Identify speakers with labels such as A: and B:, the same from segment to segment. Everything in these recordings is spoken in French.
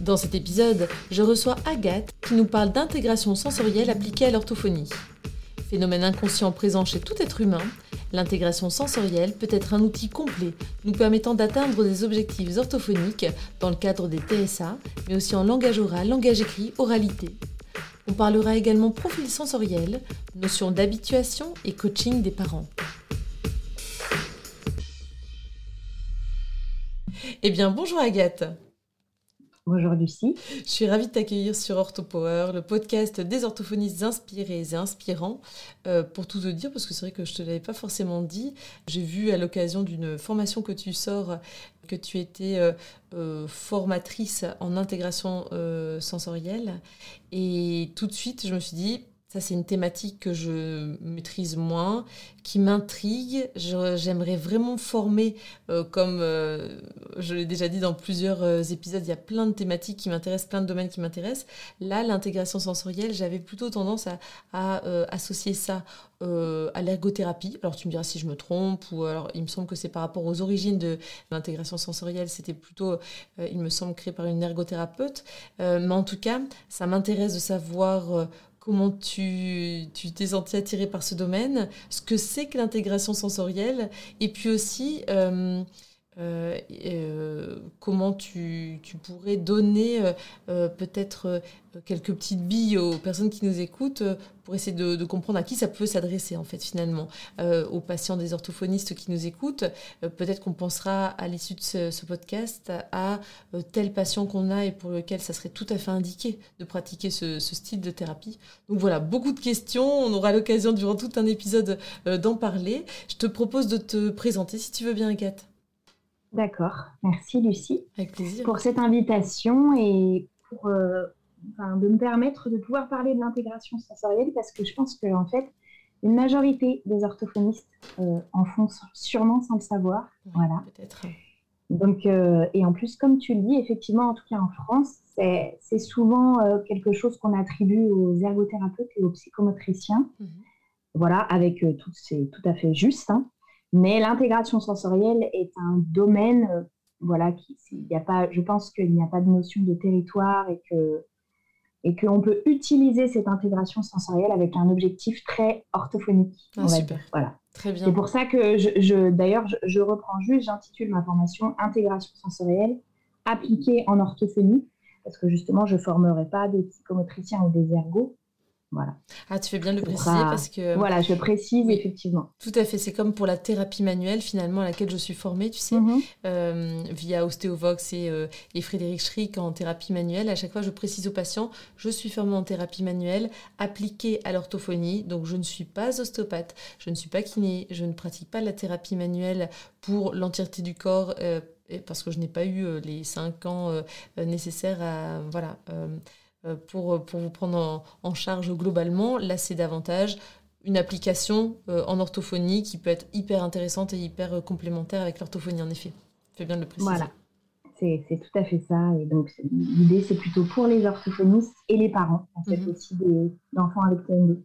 A: Dans cet épisode, je reçois Agathe qui nous parle d'intégration sensorielle appliquée à l'orthophonie. Phénomène inconscient présent chez tout être humain, l'intégration sensorielle peut être un outil complet nous permettant d'atteindre des objectifs orthophoniques dans le cadre des TSA, mais aussi en langage oral, langage écrit, oralité. On parlera également profil sensoriel, notion d'habituation et coaching des parents. Eh bien, bonjour Agathe.
B: Bonjour Lucie.
A: Je suis ravie de t'accueillir sur OrthoPower, le podcast des orthophonistes inspirés et inspirants. Euh, pour tout te dire, parce que c'est vrai que je ne te l'avais pas forcément dit, j'ai vu à l'occasion d'une formation que tu sors que tu étais euh, euh, formatrice en intégration sensorielle. Et tout de suite, je me suis dit, ça, c'est une thématique que je maîtrise moins, qui m'intrigue. J'aimerais vraiment former, euh, comme euh, je l'ai déjà dit dans plusieurs euh, épisodes, il y a plein de thématiques qui m'intéressent, plein de domaines qui m'intéressent. Là, l'intégration sensorielle, j'avais plutôt tendance à, associer ça à l'ergothérapie. Alors, tu me diras si je me trompe, ou alors il me semble que c'est par rapport aux origines de l'intégration sensorielle, c'était plutôt, il me semble, créé par une ergothérapeute. mais en tout cas, ça m'intéresse de savoir comment tu t'es senti attiré par ce domaine, ce que c'est que l'intégration sensorielle, et puis aussi euh, euh, euh, comment tu, pourrais donner peut-être quelques petites billes aux personnes qui nous écoutent pour essayer de, comprendre à qui ça peut s'adresser en fait finalement. Euh, aux patients des orthophonistes qui nous écoutent, euh, peut-être qu'on pensera à l'issue de ce, podcast à euh, tel patient qu'on a et pour lequel ça serait tout à fait indiqué de pratiquer ce, style de thérapie. Donc voilà, beaucoup de questions, on aura l'occasion durant tout un épisode d'en parler. Je te propose de te présenter si tu veux bien Agathe.
B: D'accord, merci Lucie.
A: Avec plaisir.
B: Pour cette invitation et pour de me permettre de pouvoir parler de l'intégration sensorielle parce que je pense que en fait, une majorité des orthophonistes euh, en font sûrement sans le savoir. voilà. Peut-être. Donc, euh, et en plus, comme tu le dis, effectivement, en tout cas en France, c'est souvent euh, quelque chose qu'on attribue aux ergothérapeutes et aux psychomotriciens. Mhm. Voilà, avec tout, c'est tout à fait juste. Hein. Mais l'intégration sensorielle est un domaine, voilà, qui, y a pas, je pense qu'il n'y a pas de notion de territoire et que et qu'on peut utiliser cette intégration sensorielle avec un objectif très orthophonique.
A: Ah, super.
B: Voilà.
A: Très bien.
B: C'est pour ça que je, d'ailleurs, je, reprends juste, j'intitule ma formation Intégration sensorielle appliquée en orthophonie, parce que justement, je ne formerai pas des psychomotriciens ou des ergots, voilà.
A: Ah, tu fais bien de le préciser parce que.
B: Voilà, je précise effectivement.
A: Tout à fait. C'est comme pour la thérapie manuelle, finalement, à laquelle je suis formée, tu sais, mhm. euh, via Ostéovox et, euh, et, Frédéric Schrick en thérapie manuelle. À chaque fois, je précise aux patients je suis formée en thérapie manuelle appliquée à l'orthophonie. Donc, je ne suis pas ostéopathe, je ne suis pas kiné, je ne pratique pas la thérapie manuelle pour l'entièreté du corps. Euh, parce que je n'ai pas eu les cinq ans nécessaires à voilà pour, pour vous prendre en, charge globalement. Là, c'est davantage une application euh, en orthophonie qui peut être hyper intéressante et hyper euh, complémentaire avec l'orthophonie, en effet. Fais bien de le préciser.
B: Voilà, c'est tout à fait ça. Et donc, l'idée, c'est plutôt pour les orthophonistes et les parents, en fait, mhm. aussi des enfants avec TND.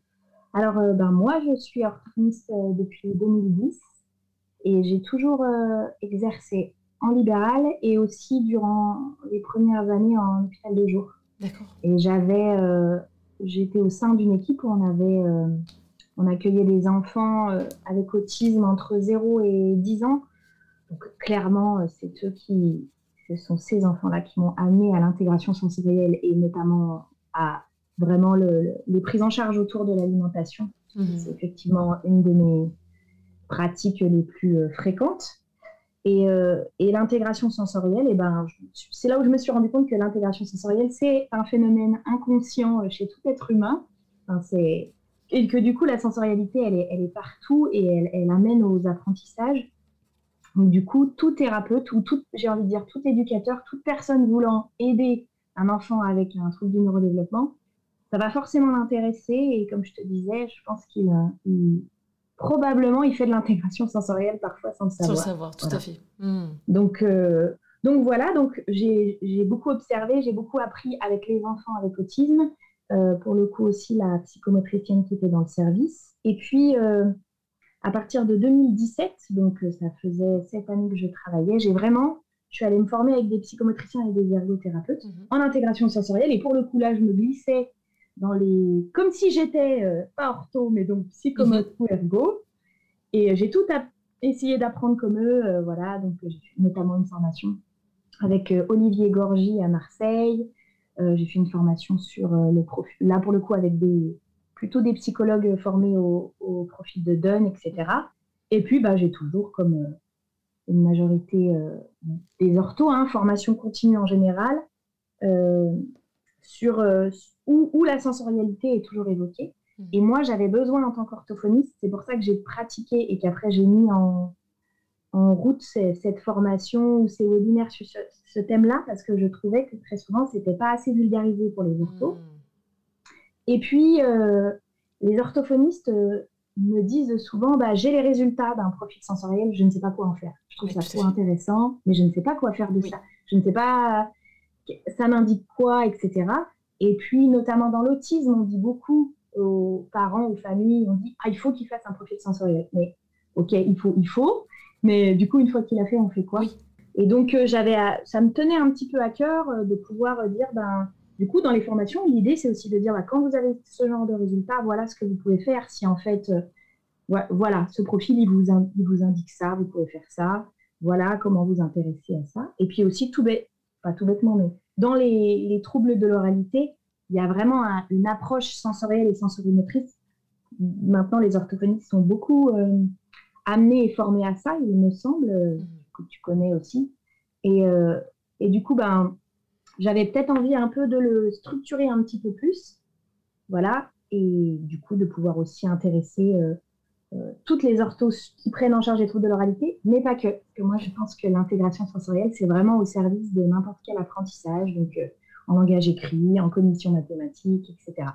B: Alors, ben, moi, je suis orthophoniste depuis 2010 et j'ai toujours exercé en libéral et aussi durant les premières années en hôpital de jour. Et j'avais, euh, j'étais au sein d'une équipe où on avait, euh, on accueillait des enfants euh, avec autisme entre 0 et 10 ans. Donc clairement, c'est eux qui, ce sont ces enfants-là qui m'ont amené à l'intégration sensorielle et notamment à vraiment le, les prises en charge autour de l'alimentation. Mhm. C'est effectivement une de mes pratiques les plus fréquentes. Euh, et, l'intégration sensorielle, et eh ben, c'est là où je me suis rendu compte que l'intégration sensorielle, c'est un phénomène inconscient euh, chez tout être humain. et que du coup, la sensorialité, elle est, partout et elle, amène aux apprentissages. Donc, du coup, tout thérapeute ou tout, j'ai envie de dire tout éducateur, toute personne voulant aider un enfant avec un trouble du neurodéveloppement, ça va forcément l'intéresser. Et comme je te disais, je pense qu'il probablement il fait de l'intégration sensorielle parfois sans le savoir.
A: Sans le savoir, tout à fait. Hmm.
B: Donc, euh, donc voilà, donc j'ai beaucoup observé, j'ai beaucoup appris avec les enfants avec autisme. Euh, pour le coup aussi la psychomotricienne qui était dans le service. Et puis euh, à partir de 2017, donc ça faisait sept années que je travaillais, j'ai vraiment, je suis allée me former avec des psychomotriciens et des ergothérapeutes mhm. en intégration sensorielle. Et pour le coup là, je me glissais dans les, comme si j'étais pas ortho, mais donc psychomote ou ergo. Et j'ai tout essayé d'apprendre comme eux, voilà. Donc j'ai fait notamment une formation avec euh, Olivier Gorgy à Marseille. Euh, j'ai fait une formation sur euh, le profil, là pour le coup avec des, plutôt des psychologues formés au, profil de Dunn, etc. Et puis bah, j'ai toujours, comme une majorité des orthos, hein, formation continue en général, sur, où, où, la sensorialité est toujours évoquée. Mmh. Et moi, j'avais besoin en tant qu'orthophoniste, c'est pour ça que j'ai pratiqué et qu'après j'ai mis en, en route cette formation ou ces webinaires sur ce, thème-là parce que je trouvais que très souvent, ce n'était pas assez vulgarisé pour les orthos. Hmm. Et puis, euh, les orthophonistes euh, me disent souvent bah, j'ai les résultats d'un profil sensoriel, je ne sais pas quoi en faire. Je trouve ça trop intéressant, mais je ne sais pas quoi faire de ça. Je ne sais pas, ça m'indique quoi, etc. Et puis, notamment dans l'autisme, on dit beaucoup aux parents, aux familles, on dit ah, il faut qu'ils fassent un profil sensoriel. Mais ok, il faut, il faut, mais du coup, une fois qu'il a fait, on fait quoi? Et donc, euh, j'avais, ça me tenait un petit peu à cœur euh, de pouvoir euh, dire, ben, du coup, dans les formations, l'idée, c'est aussi de dire, ben, quand vous avez ce genre de résultats, voilà ce que vous pouvez faire. Si en fait, voilà, ce profil, il vous, il vous indique ça, vous pouvez faire ça. Voilà comment vous intéresser à ça. Et puis aussi, tout bête, pas tout bêtement, mais dans les, les troubles de l'oralité, il y a vraiment une approche sensorielle et sensorimotrice. Maintenant, les orthophonistes sont beaucoup amené et formé à ça, il me semble, euh, mhm. que tu connais aussi. Et, euh, et du coup, ben, j'avais peut-être envie un peu de le structurer un petit peu plus. Voilà. Et du coup, de pouvoir aussi intéresser euh, toutes les orthos qui prennent en charge les troubles de l'oralité, mais pas que. Que moi, je pense que l'intégration sensorielle, c'est vraiment au service de n'importe quel apprentissage, donc en langage écrit, en cognition mathématique, etc.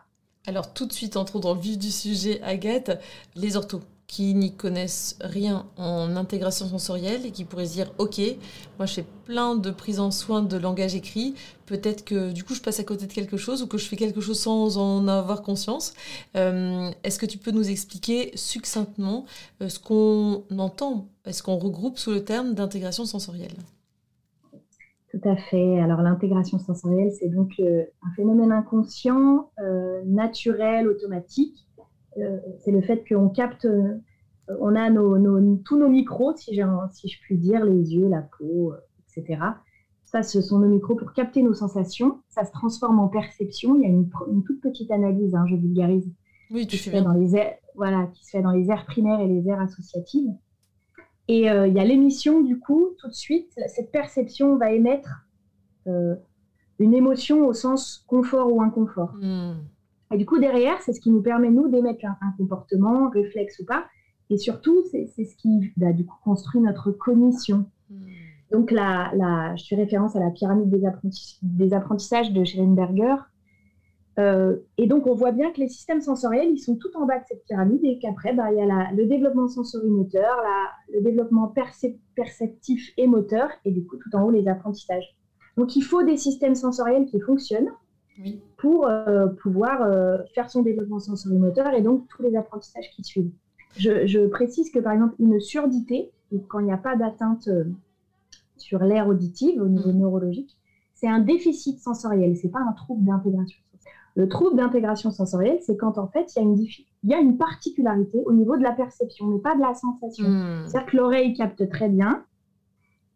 A: Alors, tout de suite, entrons dans le vif du sujet, Agathe. Les orthos qui n'y connaissent rien en intégration sensorielle et qui pourraient se dire ok moi je fais plein de prises en soin de langage écrit. Peut-être que du coup je passe à côté de quelque chose ou que je fais quelque chose sans en avoir conscience. Euh, est-ce que tu peux nous expliquer succinctement euh, ce qu'on entend est-ce qu'on regroupe sous le terme d'intégration sensorielle?
B: Tout à fait. Alors l'intégration sensorielle, c'est donc euh, un phénomène inconscient, naturel, automatique, c'est le fait qu'on capte, euh, on a tous nos micros, si, si, je puis dire, les yeux, la peau, euh, etc. Ça, ce sont nos micros pour capter nos sensations. Ça se transforme en perception. Il y a une, toute petite analyse, hein, je vulgarise,
A: oui,
B: qui, se fait dans les airs, voilà, qui se fait dans les aires primaires et les aires associatives. Et il y a l'émission, du coup, tout de suite, cette perception va émettre une émotion au sens confort ou inconfort. Hmm. Et du coup, derrière, c'est ce qui nous permet, nous, d'émettre un, comportement, réflexe ou pas. Et surtout, c'est ce qui, bah, du coup, construit notre cognition. Hmm. Donc, là, je fais référence à la pyramide des, apprentissages de Schellenberger. Euh, et donc, on voit bien que les systèmes sensoriels, ils sont tout en bas de cette pyramide et qu'après, bah, il y a le développement sensorimoteur, le développement perceptif et moteur, et du coup, tout en haut, les apprentissages. Donc, il faut des systèmes sensoriels qui fonctionnent pour euh, pouvoir euh, faire son développement sensorimoteur et donc tous les apprentissages qui suivent. Je, précise que par exemple une surdité, quand il n'y a pas d'atteinte euh, sur l'air auditive au niveau mm. neurologique, c'est un déficit sensoriel, c'est pas un trouble d'intégration. Le trouble d'intégration sensorielle, c'est quand en fait il y, a une il y a une particularité au niveau de la perception, mais pas de la sensation. Mm. C'est-à-dire que l'oreille capte très bien,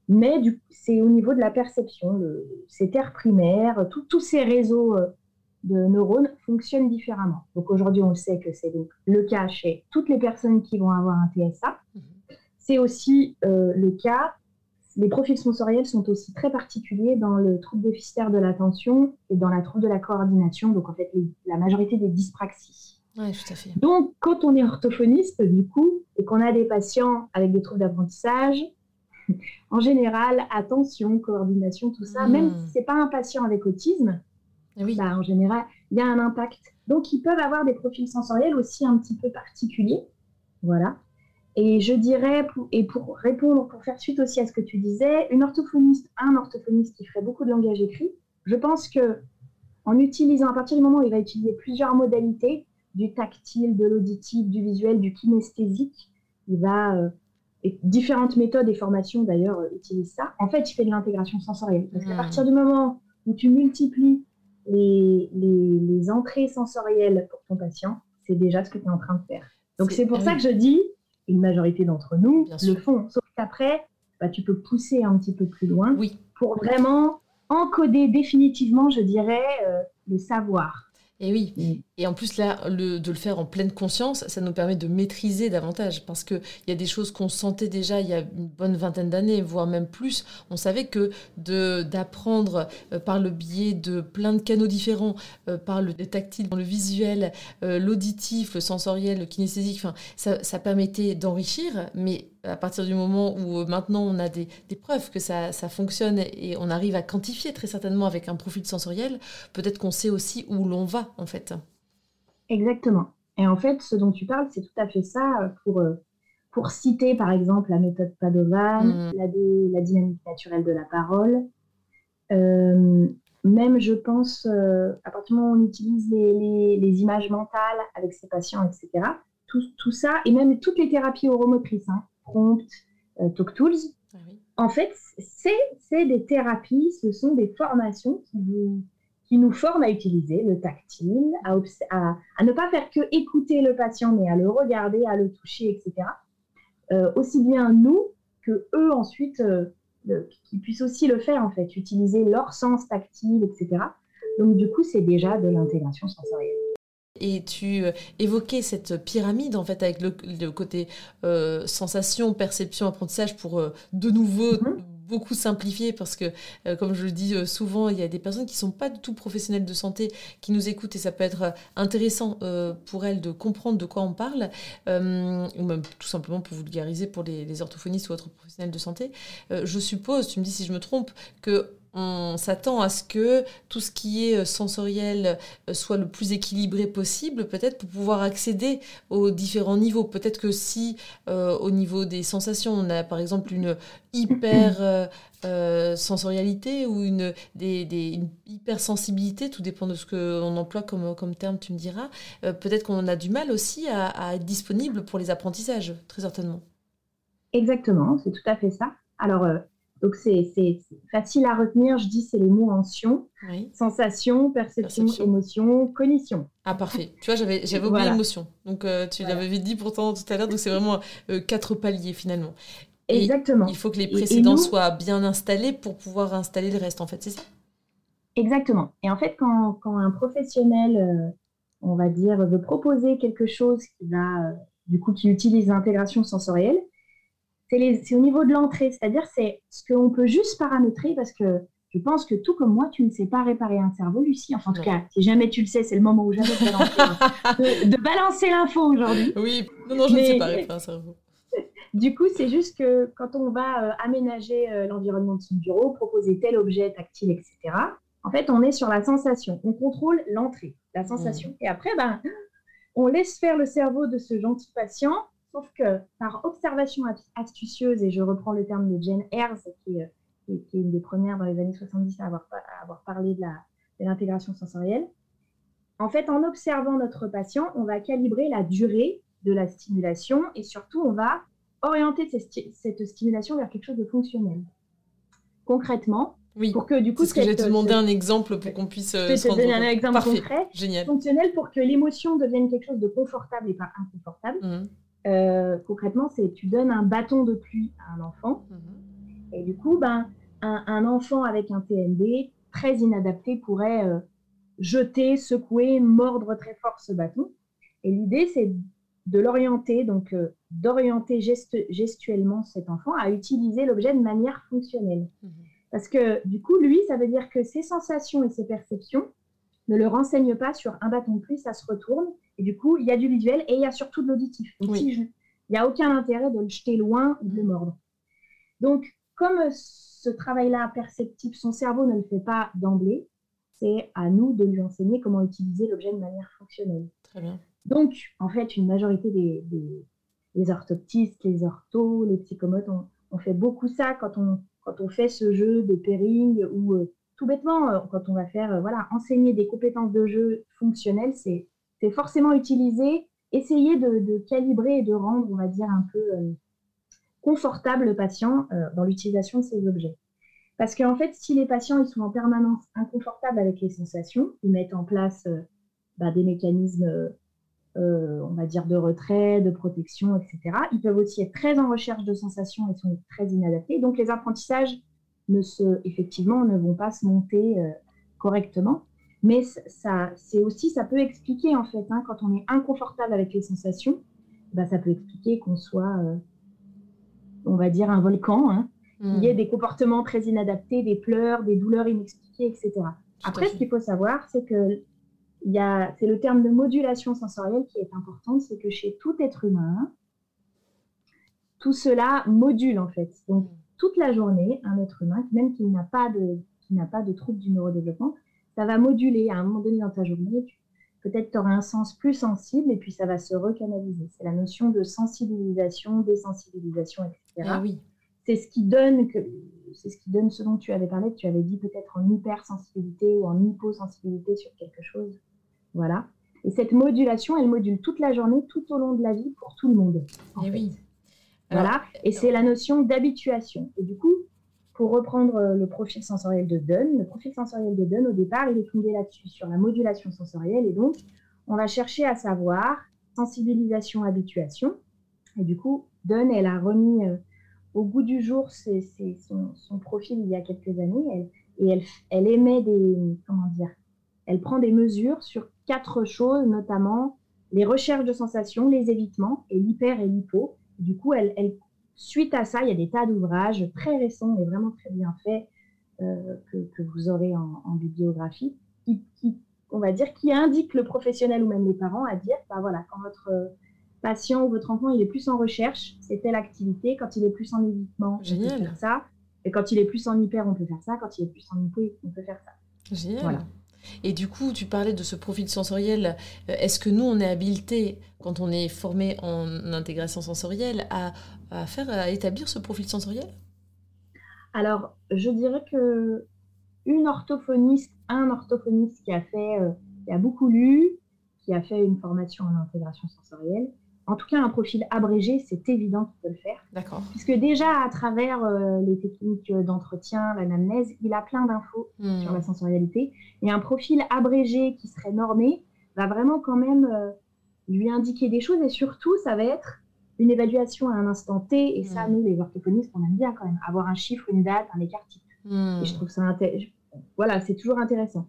B: mais c'est au niveau de la perception, le, ces terres primaires, tous ces réseaux euh, de neurones fonctionnent différemment. Donc aujourd'hui, on sait que c'est le cas chez toutes les personnes qui vont avoir un TSA. Mhm. C'est aussi euh, le cas, les profils sensoriels sont aussi très particuliers dans le trouble déficitaire de l'attention et dans la trouble de la coordination, donc en fait la majorité des dyspraxies.
A: Oui, tout à fait.
B: Donc quand on est orthophoniste, du coup, et qu'on a des patients avec des troubles d'apprentissage, en général, attention, coordination, tout ça, même hmm. si ce n'est pas un patient avec autisme, oui. Bah, en général, il y a un impact. Donc, ils peuvent avoir des profils sensoriels aussi un petit peu particuliers. Voilà. Et je dirais, et pour répondre, pour faire suite aussi à ce que tu disais, une orthophoniste, un orthophoniste qui ferait beaucoup de langage écrit, je pense que en utilisant, à partir du moment où il va utiliser plusieurs modalités, du tactile, de l'auditif, du visuel, du kinesthésique, il va, euh, et différentes méthodes et formations d'ailleurs euh, utilisent ça. En fait, il fait de l'intégration sensorielle. Parce qu'à hmm. partir du moment où tu multiplies les, les, les entrées sensorielles pour ton patient, c'est déjà ce que tu es en train de faire. Donc c'est pour ça que je dis, une majorité d'entre nous le font. Sauf qu'après, bah, tu peux pousser un petit peu plus loin
A: oui.
B: pour vraiment encoder définitivement, je dirais, euh, le savoir.
A: Et oui, mm. et en plus là, le, de le faire en pleine conscience, ça nous permet de maîtriser davantage, parce qu'il y a des choses qu'on sentait déjà il y a une bonne vingtaine d'années, voire même plus. On savait que d'apprendre euh, par le biais de plein de canaux différents, euh, par le tactile, le visuel, euh, l'auditif, le sensoriel, le kinesthésique, ça, ça permettait d'enrichir, mais à partir du moment où euh, maintenant on a des, preuves que ça, fonctionne et on arrive à quantifier très certainement avec un profil sensoriel, peut-être qu'on sait aussi où l'on va en fait.
B: Exactement. Et en fait, ce dont tu parles, c'est tout à fait ça euh, pour, euh, pour citer par exemple la méthode Padovan, mm. la, dynamique naturelle de la parole. même, je pense, à partir du moment où on utilise les, images mentales avec ses patients, etc., tout, tout, ça, et même toutes les thérapies oromotrices, hein, Prompt, euh, Talk Tools. Ah en fait, c'est des thérapies, ce sont des formations qui, qui nous forment à utiliser le tactile, à, à, ne pas faire que écouter le patient, mais à le regarder, à le toucher, etc. Euh, aussi bien nous que eux ensuite, euh, qui puissent aussi le faire en fait, utiliser leur sens tactile, etc. Donc du coup, c'est déjà de l'intégration sensorielle.
A: Et tu euh, évoquais cette pyramide, en fait, avec le, côté euh, sensation, perception, apprentissage, pour euh, de nouveau mhm. beaucoup simplifier, parce que, comme je le dis souvent, il y a des personnes qui ne sont pas du tout professionnelles de santé, qui nous écoutent, et ça peut être intéressant pour elles de comprendre de quoi on parle, ou même tout simplement pour vulgariser pour les, les orthophonistes ou autres professionnels de santé. je suppose, tu me dis si je me trompe, que on s'attend à ce que tout ce qui est euh, sensoriel euh, soit le plus équilibré possible, peut-être pour pouvoir accéder aux différents niveaux. Peut-être que si euh, au niveau des sensations, on a par exemple une hyper sensorialité ou une, des, hypersensibilité, tout dépend de ce qu'on emploie comme, comme terme, tu me diras, peut-être qu'on a du mal aussi à, à être disponible pour les apprentissages, très certainement.
B: Exactement, c'est tout à fait ça. Alors, donc, c'est facile à retenir. Je dis, c'est les mots en sion. Sensation, perception, émotion, cognition.
A: Ah, parfait. Tu vois, j'avais oublié l'émotion. Donc, euh, tu l'avais dit pourtant tout à l'heure. Donc, c'est vraiment euh, quatre paliers finalement.
B: Exactement.
A: Il faut que les précédents soient bien installés pour pouvoir installer le reste, en fait, c'est ça?
B: Exactement. Et en fait, quand, quand un professionnel, euh, on va dire, veut proposer quelque chose qui va, du coup, qui utilise l'intégration sensorielle, c'est au niveau de l'entrée, c'est-à-dire c'est ce qu'on peut juste paramétrer parce que je pense que tout comme moi, tu ne sais pas réparer un cerveau, Lucie. Enfin, en tout cas, si jamais tu le sais, c'est le moment où jamais de, de balancer l'info aujourd'hui.
A: Oui, non, non, je ne sais pas réparer un cerveau.
B: Du coup, c'est juste que quand on va euh, aménager euh, l'environnement de son bureau, proposer tel objet tactile, etc., en fait, on est sur la sensation. On contrôle l'entrée, la sensation. Mm. Et après, ben, on laisse faire le cerveau de ce gentil patient Sauf que par observation astucieuse, et je reprends le terme de Jane Ayres, qui est, une des premières dans les années 70 à avoir, avoir parlé de l'intégration sensorielle, en fait, en observant notre patient, on va calibrer la durée de la stimulation et surtout, on va orienter cette stimulation vers quelque chose de fonctionnel. Concrètement,
A: oui. Pour que du coup, ce que j'ai te demandé un exemple pour qu'on puisse.
B: Euh, je te donner un exemple concret. Génial. Fonctionnel pour que l'émotion devienne quelque chose de confortable et pas inconfortable. Mmh. Euh, concrètement, c'est tu donnes un bâton de pluie à un enfant. Mhm. Et du coup, ben, un, enfant avec un TND très inadapté pourrait euh, jeter, secouer, mordre très fort ce bâton. Et l'idée, c'est de l'orienter, donc euh, d'orienter gestuellement cet enfant à utiliser l'objet de manière fonctionnelle. Mhm. Parce que du coup, lui, ça veut dire que ses sensations et ses perceptions ne le renseignent pas sur un bâton de pluie, ça se retourne et du coup, il y a du visuel et il y a surtout de l'auditif. Donc, il n'y a aucun intérêt de le jeter loin ou de le mordre. Donc, comme ce travail-là perceptif, son cerveau ne le fait pas d'emblée, c'est à nous de lui enseigner comment utiliser l'objet de manière fonctionnelle.
A: Très bien.
B: Donc, en fait, une majorité des, des, orthoptistes, les orthos, les psychomotes, on, fait beaucoup ça quand on, quand on fait ce jeu de pairing ou euh, tout bêtement, euh, quand on va faire euh, voilà, enseigner des compétences de jeu fonctionnelles, c'est forcément utiliser, essayer de, calibrer et de rendre, on va dire, un peu confortable le patient dans l'utilisation de ces objets. Parce qu'en fait, si les patients ils sont en permanence inconfortables avec les sensations, ils mettent en place bah, des mécanismes euh, on va dire, de retrait, de protection, etc. Ils peuvent aussi être très en recherche de sensations et sont très inadaptés. Donc les apprentissages, ne se, effectivement, ne vont pas se monter euh, correctement. Mais ça, c'est aussi, ça peut expliquer en fait, hein, quand on est inconfortable avec les sensations, bah, ça peut expliquer qu'on soit, euh, on va dire, un volcan, hein, qu'il y ait des comportements très inadaptés, des pleurs, des douleurs inexpliquées, etc. Après, ce qu'il faut savoir, c'est que c'est le terme de modulation sensorielle qui est important, c'est que chez tout être humain, tout cela module en fait. Donc toute la journée, un être humain, même qui n'a pas de, qui n'a pas de trouble du neurodéveloppement, ça va moduler à un moment donné dans ta journée. Peut-être tu auras un sens plus sensible et puis ça va se recanaliser. C'est la notion de sensibilisation, désensibilisation, etc.
A: Ah oui.
B: C'est ce qui donne que c'est ce qui donne ce dont tu avais parlé, tu avais dit peut-être en hypersensibilité ou en hyposensibilité sur quelque chose. Voilà. Et cette modulation, elle module toute la journée, tout au long de la vie, pour tout le monde.
A: Et eh oui.
B: Voilà. Et c'est la notion d'habituation. Et du coup, pour reprendre euh, le profil sensoriel de Dunn, le profil sensoriel de Dunn, au départ, il est fondé là-dessus, sur la modulation sensorielle. Et donc, on va chercher à savoir sensibilisation, habituation. Et du coup, Dunn, elle a remis euh, au goût du jour son, profil il y a quelques années. et elle, elle émet des, comment dire, elle prend des mesures sur quatre choses, notamment les recherches de sensations, les évitements et l'hyper et l'hypo. Du coup, elle, suite à ça, il y a des tas d'ouvrages très récents et vraiment très bien faits euh, que, vous aurez en, bibliographie, qui, on va dire, qui indiquent le professionnel ou même les parents à dire, bah voilà, quand votre patient ou votre enfant il est plus en recherche, c'est telle activité. Quand il est plus en évitement, on peut faire ça. Et quand il est plus en hyper, on peut faire ça. Quand il est plus en hypo, on peut faire ça.
A: Génial. Voilà. Et du coup, tu parlais de ce profil sensoriel. Euh, est-ce que nous, on est habilité, quand on est formé en intégration sensorielle, à, faire, établir ce profil sensoriel?
B: Alors, je dirais que orthophoniste, un orthophoniste qui a fait, euh, qui a beaucoup lu, qui a fait une formation en intégration sensorielle, en tout cas, un profil abrégé, c'est évident qu'il peut le faire.
A: D'accord.
B: Puisque déjà, à travers euh, les techniques d'entretien, l'anamnèse, il a plein d'infos hmm. sur la sensorialité. Et un profil abrégé qui serait normé va vraiment quand même euh, lui indiquer des choses. Et surtout, ça va être une évaluation à un instant T. Et ça, hmm. nous, les orthophonistes, on aime bien quand même avoir un chiffre, une date, un écart type. Hmm. Et je trouve ça intéressant. Voilà, c'est toujours intéressant.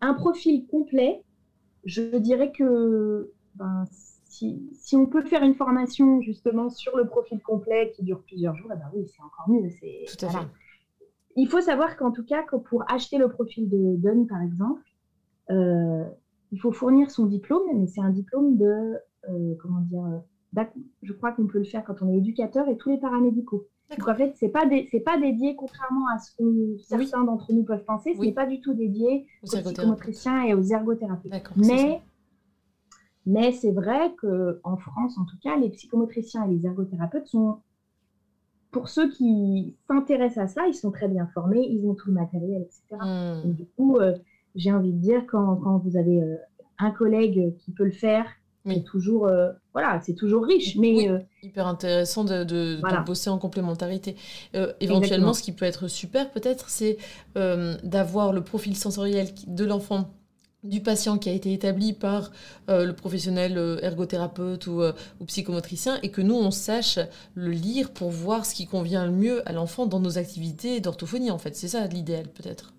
B: Un profil complet, je dirais que ben, si, on peut faire une formation justement sur le profil complet qui dure plusieurs jours, eh ben oui, c'est encore mieux. Il faut savoir qu'en tout cas, que pour acheter le profil de Dunn, par exemple, euh, il faut fournir son diplôme, mais c'est un diplôme de, euh, comment dire, je crois qu'on peut le faire quand on est éducateur et tous les paramédicaux. Donc en fait, c'est pas pas dédié, contrairement à ce que certains d'entre nous peuvent penser, ce n'est pas du tout dédié aux, aux psychomotriciens et aux ergothérapeutes. Mais mais c'est vrai qu'en France, en tout cas, les psychomotriciens et les ergothérapeutes sont, pour ceux qui s'intéressent à ça, ils sont très bien formés, ils ont tout le matériel, etc. Hmm. du coup, euh, j'ai envie de dire, quand, quand vous avez euh, un collègue qui peut le faire, c'est toujours, euh, voilà, c'est toujours riche. Mais,
A: hyper intéressant de, de, bosser en complémentarité. éventuellement, ce qui peut être super, peut-être, c'est d'avoir le profil sensoriel de l'enfant du patient qui a été établi par euh, le professionnel euh, ergothérapeute ou, euh, ou, psychomotricien et que nous, on sache le lire pour voir ce qui convient le mieux à l'enfant dans nos activités d'orthophonie, en fait. C'est ça l'idéal, peut-être.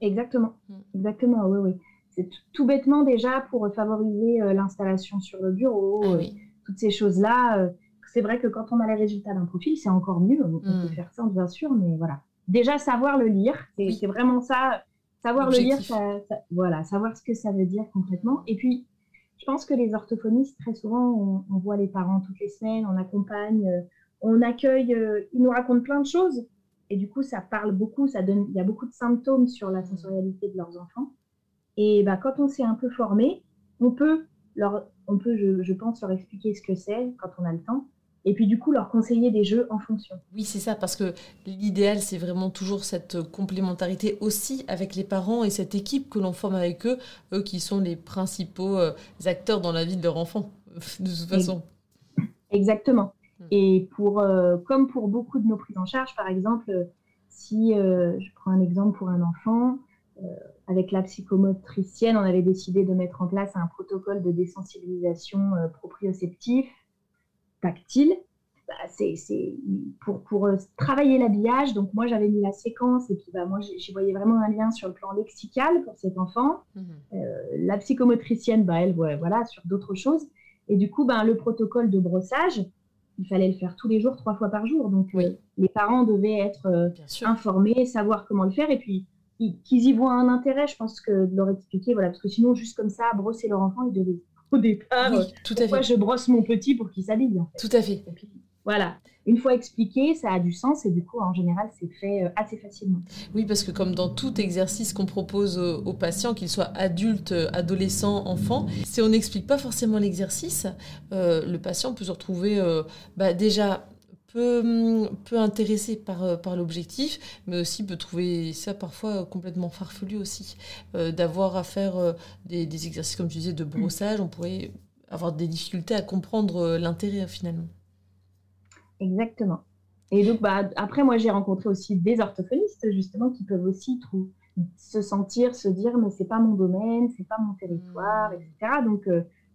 B: Exactement. Mm. Exactement, oui, oui. C'est tout bêtement déjà pour favoriser l'installation sur le bureau, ah toutes ces choses-là. c'est vrai que quand on a les résultats d'un profil, c'est encore mieux. On peut mm. faire ça, bien sûr, mais voilà. Déjà, savoir le lire, c'est vraiment ça Savoir le lire, voilà, savoir ce que ça veut dire concrètement. Et puis, je pense que les orthophonistes, très souvent, on, voit les parents toutes les semaines, on accompagne, euh, on accueille, ils nous racontent plein de choses. Et du coup, ça parle beaucoup, ça donne, il y a beaucoup de symptômes sur la sensorialité de leurs enfants. Et bah, quand on s'est un peu formé, on peut, leur, on peut je, je pense, leur expliquer ce que c'est quand on a le temps et puis du coup leur conseiller des jeux en fonction.
A: Oui, c'est ça, parce que l'idéal, c'est vraiment toujours cette complémentarité aussi avec les parents et cette équipe que l'on forme avec eux, eux qui sont les principaux euh, acteurs dans la vie de leur enfant, de toute façon.
B: Exactement. Hmm. Et pour, euh, comme pour beaucoup de nos prises en charge, par exemple, si euh, je prends un exemple pour un enfant, avec la psychomotricienne, on avait décidé de mettre en place un protocole de désensibilisation proprioceptif tactile. Bah, c'est pour, pour euh, travailler l'habillage. Donc, moi, j'avais mis la séquence et puis bah, moi, j'y voyais vraiment un lien sur le plan lexical pour cet enfant. Mhm. Euh, la psychomotricienne, bah, elle, voilà, sur d'autres choses. Et du coup, bah, le protocole de brossage, il fallait le faire tous les jours, trois fois par jour. Donc, euh, les parents devaient être informés, savoir comment le faire. Et puis, qu'ils y voient un intérêt, je pense que de leur expliquer, voilà, parce que sinon, juste comme ça, brosser leur enfant, ils devaient au départ. tout à fait. je brosse mon petit pour qu'il s'habille
A: Tout à fait.
B: voilà. Une fois expliqué, ça a du sens et du coup, en général, c'est fait euh, assez facilement.
A: Oui, parce que comme dans tout exercice qu'on propose aux, patients, qu'ils soient adultes, adolescents, enfants, si on n'explique pas forcément l'exercice, euh, le patient peut se retrouver euh, bah, déjà peut, peut intéresser par, euh, par l'objectif, mais aussi peut trouver ça parfois complètement farfelu aussi. Euh, d'avoir à faire euh, des, des, exercices, comme tu disais, de brossage, on pourrait avoir des difficultés à comprendre l'intérêt finalement.
B: Exactement. Et donc, bah, après, moi, j'ai rencontré aussi des orthophonistes, justement, qui peuvent aussi se sentir, se dire, mais c'est pas mon domaine, c'est pas mon territoire, mmh. etc. Donc,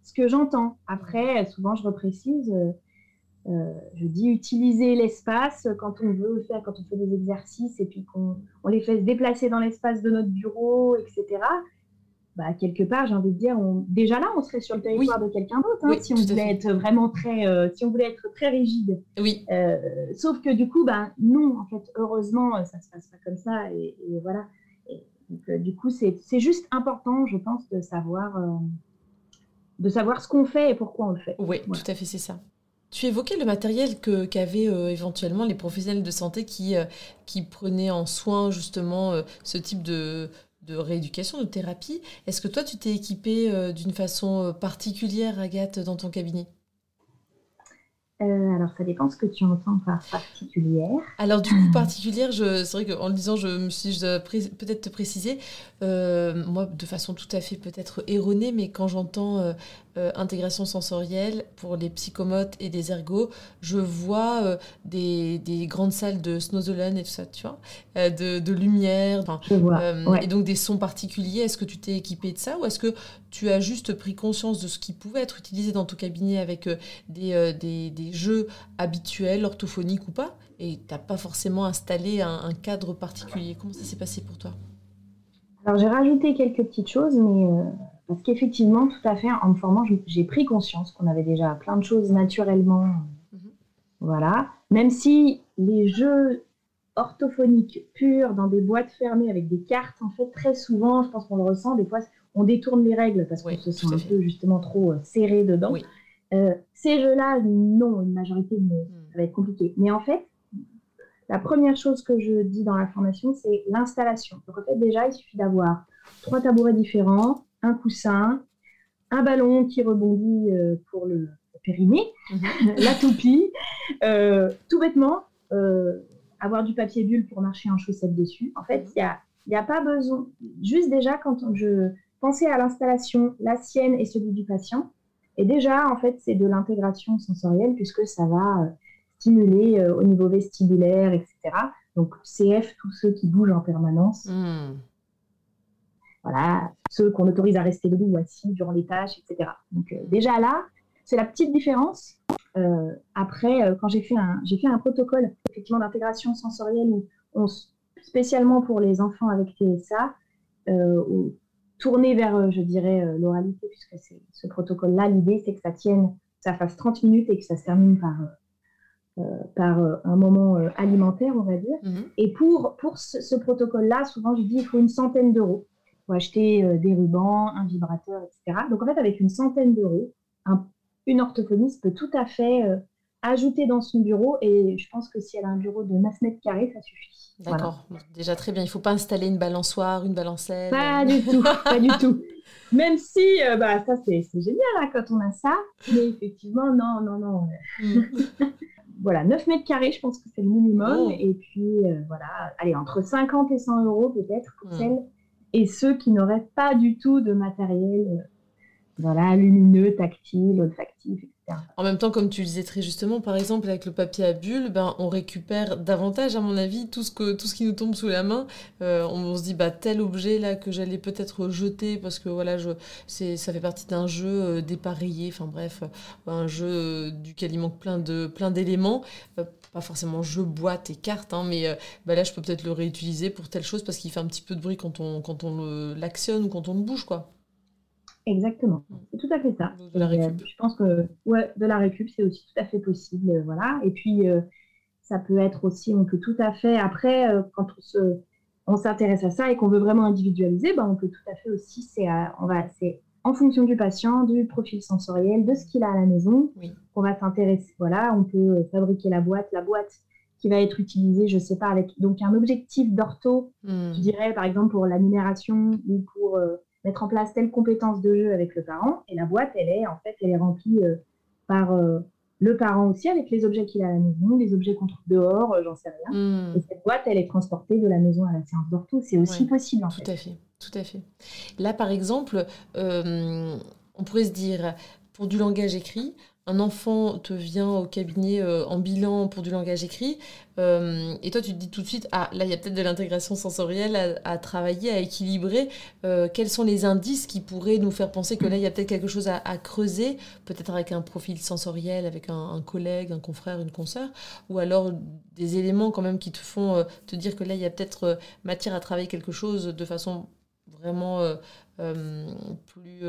B: ce que j'entends. Après, souvent, je reprécise, euh, je dis utiliser l'espace quand on veut faire, quand on fait des exercices et puis qu'on on les fait se déplacer dans l'espace de notre bureau, etc. Bah, quelque part, j'ai envie de dire, on, déjà là, on serait sur le territoire de quelqu'un d'autre, hein, si on voulait être vraiment très, euh, si on voulait être très rigide.
A: Oui.
B: Euh, sauf que du coup, bah, non, en fait, heureusement, ça se passe pas comme ça, et, voilà. donc, du coup, c'est juste important, je pense, de savoir, de savoir ce qu'on fait et pourquoi on le fait.
A: Oui, tout à fait, c'est ça. Tu évoquais le matériel qu'avaient euh, éventuellement les professionnels de santé qui, euh, qui prenaient en soin justement euh, ce type de, de rééducation, de thérapie. Est-ce que toi, tu t'es équipée d'une façon particulière, Agathe, dans ton cabinet?
B: Euh, alors, ça dépend ce que tu entends par particulière.
A: Alors, du coup, particulière, c'est vrai qu'en le disant, je me suis peut-être te préciser, euh, moi, de façon tout à fait peut-être erronée, mais quand j'entends euh, intégration sensorielle pour les psychomotes et les ergots, je vois des, des, grandes salles de Snowzolen et tout ça, tu vois, de, de, lumière,
B: je vois,
A: et donc des sons particuliers. Est-ce que tu t'es équipé de ça ou est-ce que tu as juste pris conscience de ce qui pouvait être utilisé dans ton cabinet avec des, des, des jeux habituels, orthophoniques ou pas, et tu n'as pas forcément installé un, cadre particulier. Comment ça s'est passé pour toi?
B: Alors j'ai rajouté quelques petites choses, mais euh, parce qu'effectivement, tout à fait, en me formant, j'ai pris conscience qu'on avait déjà plein de choses naturellement. Mhm. Voilà. Même si les jeux orthophoniques purs dans des boîtes fermées avec des cartes, en fait, très souvent, je pense qu'on le ressent, des fois, on détourne les règles parce qu'on se sent un peu justement trop euh, serré dedans. Oui. Euh, ces jeux-là, non, une majorité, mais hmm. ça va être compliqué. Mais en fait, la première chose que je dis dans la formation, c'est l'installation. Donc en fait, déjà, il suffit d'avoir trois tabourets différents, un coussin, un ballon qui rebondit euh, pour le périnée, mhm. la toupie, euh, tout bêtement, avoir du papier bulle pour marcher en chaussette dessus. En fait, il n'y a, a pas besoin, juste déjà quand je pensais à l'installation, la sienne et celui du patient, et déjà, en fait, c'est de l'intégration sensorielle puisque ça va euh, stimuler euh, au niveau vestibulaire, etc. Donc, CF, tous ceux qui bougent en permanence. Hmm. Voilà, ceux qu'on autorise à rester debout ou assis durant les tâches, etc. Donc, euh, déjà là, c'est la petite différence. après, quand j'ai fait, un, j'ai fait un protocole effectivement d'intégration sensorielle où on, spécialement pour les enfants avec TSA, où tourner vers, euh, je dirais, euh, l'oralité, puisque c'est ce protocole-là, l'idée, c'est que ça tienne, ça fasse 30 minutes et que ça se termine par, euh, par un moment alimentaire, on va dire. Mhm. Et pour, pour ce, protocole-là, souvent, je dis, il faut une centaine d'euros. Faut acheter des rubans, un vibrateur, etc. Donc, en fait, avec une centaine d'euros, une orthophoniste peut tout à fait ajouter dans son bureau. Et je pense que si elle a un bureau de 9 mètres carrés, ça suffit.
A: D'accord, déjà très bien. Il ne faut pas installer une balançoire, une balancelle.
B: Pas du tout, pas du tout. Même si, euh, bah, ça c'est génial hein, quand on a ça. Mais effectivement, non, non, non. Mm. voilà, 9 mètres carrés, je pense que c'est le minimum. Oh. Et puis, euh, voilà, allez, entre 50 et 100 euros peut-être pour mm. celles et ceux qui n'auraient pas du tout de matériel. Euh, voilà, lumineux, tactile, olfactif.
A: En même temps, comme tu le disais très justement, par exemple, avec le papier à bulles, ben, on récupère davantage, à mon avis, tout ce, que, tout ce qui nous tombe sous la main. Euh, on, se dit, bah, tel objet là que j'allais peut-être jeter parce que voilà, je, ça fait partie d'un jeu euh, dépareillé, enfin bref, euh, un jeu duquel il manque plein, d'éléments. pas forcément jeu, boîte et cartes, hein, mais bah, là, je peux peut-être le réutiliser pour telle chose parce qu'il fait un petit peu de bruit quand on, quand on l'actionne ou quand on le bouge, quoi.
B: Exactement, mm. c'est tout à fait ça.
A: De la récup.
B: Je pense que ouais, de la récup, c'est aussi tout à fait possible, euh, voilà. Et puis euh, ça peut être aussi, on peut tout à fait après euh, quand on se, on s'intéresse à ça et qu'on veut vraiment individualiser, ben, on peut tout à fait aussi, c'est on va, c'est en fonction du patient, du profil sensoriel, de ce qu'il a à la maison, oui. on va s'intéresser. Voilà, on peut fabriquer la boîte, la boîte qui va être utilisée, je sais pas, avec donc un objectif d'ortho, mm. je dirais par exemple pour la numération ou pour mettre en place telle compétence de jeu avec le parent. Et la boîte, elle est en fait, elle est remplie euh, par euh, le parent aussi avec les objets qu'il a à la maison, les objets qu'on trouve dehors, euh, j'en sais rien. Hmm. Et cette boîte, elle est transportée de la maison à la séance d'ortho. C'est aussi possible en
A: tout à fait, tout à fait. Là, par exemple, on pourrait se dire pour du langage écrit, un enfant te vient au cabinet euh, en bilan pour du langage écrit, euh, et toi tu te dis tout de suite, ah là il y a peut-être de l'intégration sensorielle à, travailler, à équilibrer, euh, quels sont les indices qui pourraient nous faire penser que là il y a peut-être quelque chose à, creuser, peut-être avec un profil sensoriel, avec un, collègue, un confrère, une consoeur, ou alors des éléments quand même qui te font te dire que là il y a peut-être matière à travailler quelque chose de façon vraiment plus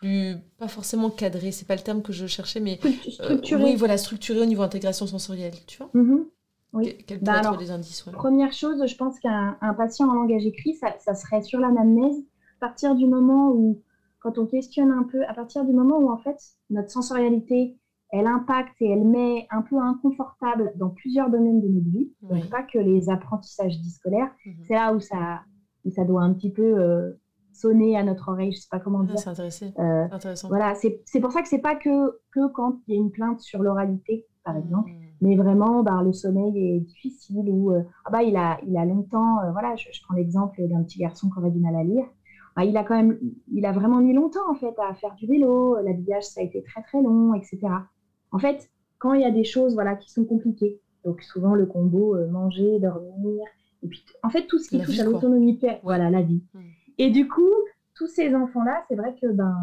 A: plus pas forcément cadré, c'est pas le terme que je cherchais, mais
B: euh, structuré.
A: oui, voilà, structuré au niveau intégration sensorielle, tu vois. Mm-hmm. Oui. Quels bah les indices
B: Première chose, je pense qu'un patient en langage écrit, ça, ça serait sur l'anamnèse, à partir du moment où, quand on questionne un peu, à partir du moment où en fait notre sensorialité, elle impacte et elle met un peu inconfortable dans plusieurs domaines de notre vie, donc pas que les apprentissages scolaires, mm-hmm. c'est là où ça, où ça doit un petit peu euh, sonner à notre oreille, je sais pas comment dire.
A: c'est euh, intéressant.
B: Voilà, c'est pour ça que c'est pas que, que quand il y a une plainte sur l'oralité, par hmm. exemple, mais vraiment, bah, le sommeil est difficile ou euh, ah bah il a, il a longtemps, euh, voilà, je, prends l'exemple d'un petit garçon qui aurait du mal à lire. Bah, il a quand même, il a vraiment mis longtemps en fait à faire du vélo, l'habillage ça a été très très long, etc. En fait, quand il y a des choses voilà qui sont compliquées, donc souvent le combo manger, dormir, et puis en fait tout ce qui touche à l'autonomie, voilà la vie. Hmm. Et du coup, tous ces enfants-là, c'est vrai que ben,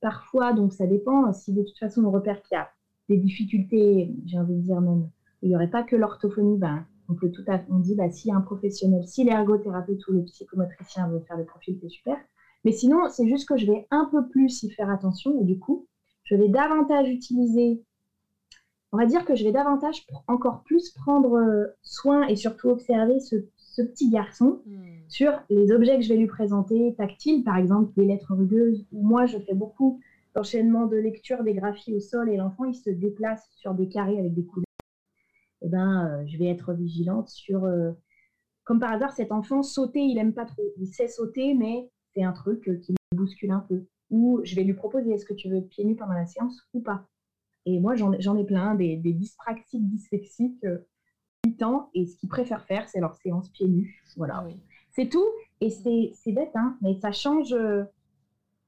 B: parfois, donc ça dépend, si de toute façon on repère qu'il y a des difficultés, j'ai envie de dire même, il n'y aurait pas que l'orthophonie, ben, on peut tout à on dit, bah, si un professionnel, si l'ergothérapeute ou le psychomotricien veut faire le profil, c'est super. Mais sinon, c'est juste que je vais un peu plus y faire attention et du coup, je vais davantage utiliser, on va dire que je vais davantage encore plus prendre euh, soin et surtout observer ce, ce petit garçon hmm. sur les objets que je vais lui présenter, tactiles, par exemple des lettres rugueuses, où moi je fais beaucoup d'enchaînement de lecture des graphies au sol et l'enfant il se déplace sur des carrés avec des couleurs. Et eh ben, euh, je vais être vigilante sur, euh, comme par hasard, cet enfant sauter, il aime pas trop. Il sait sauter, mais c'est un truc euh, qui me bouscule un peu. Ou je vais lui proposer, est-ce que tu veux pieds nus pendant la séance ou pas? Et moi, j'en ai plein, des, des dyspraxiques, dyslexiques temps et ce qu'ils préfèrent faire, c'est leur séance pieds nus. Voilà. Ah c'est tout. Et c'est bête, hein, mais ça change,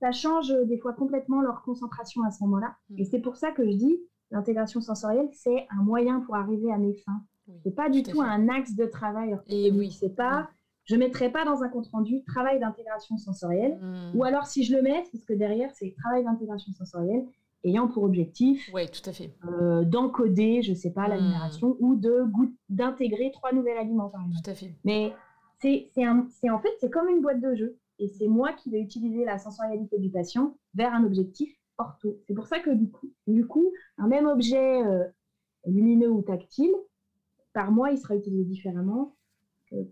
B: ça change des fois complètement leur concentration à ce moment-là. Mm. Et c'est pour ça que je dis, l'intégration sensorielle, c'est un moyen pour arriver à mes fins. c'est pas du tout, un axe de travail.
A: Et oui.
B: C'est pas, mm. je mettrai pas dans un compte rendu travail d'intégration sensorielle. Mm. Ou alors si je le mets, parce que derrière c'est travail d'intégration sensorielle, ayant pour objectif
A: ouais, tout à fait.
B: Euh, d'encoder, je sais pas, la numération ou de d'intégrer trois nouveaux aliments par exemple.
A: Tout à fait.
B: Mais c'est en fait c'est comme une boîte de jeu et c'est moi qui vais utiliser la sensorialité du patient vers un objectif ortho. C'est pour ça que du coup, du coup un même objet euh, lumineux ou tactile par moi il sera utilisé différemment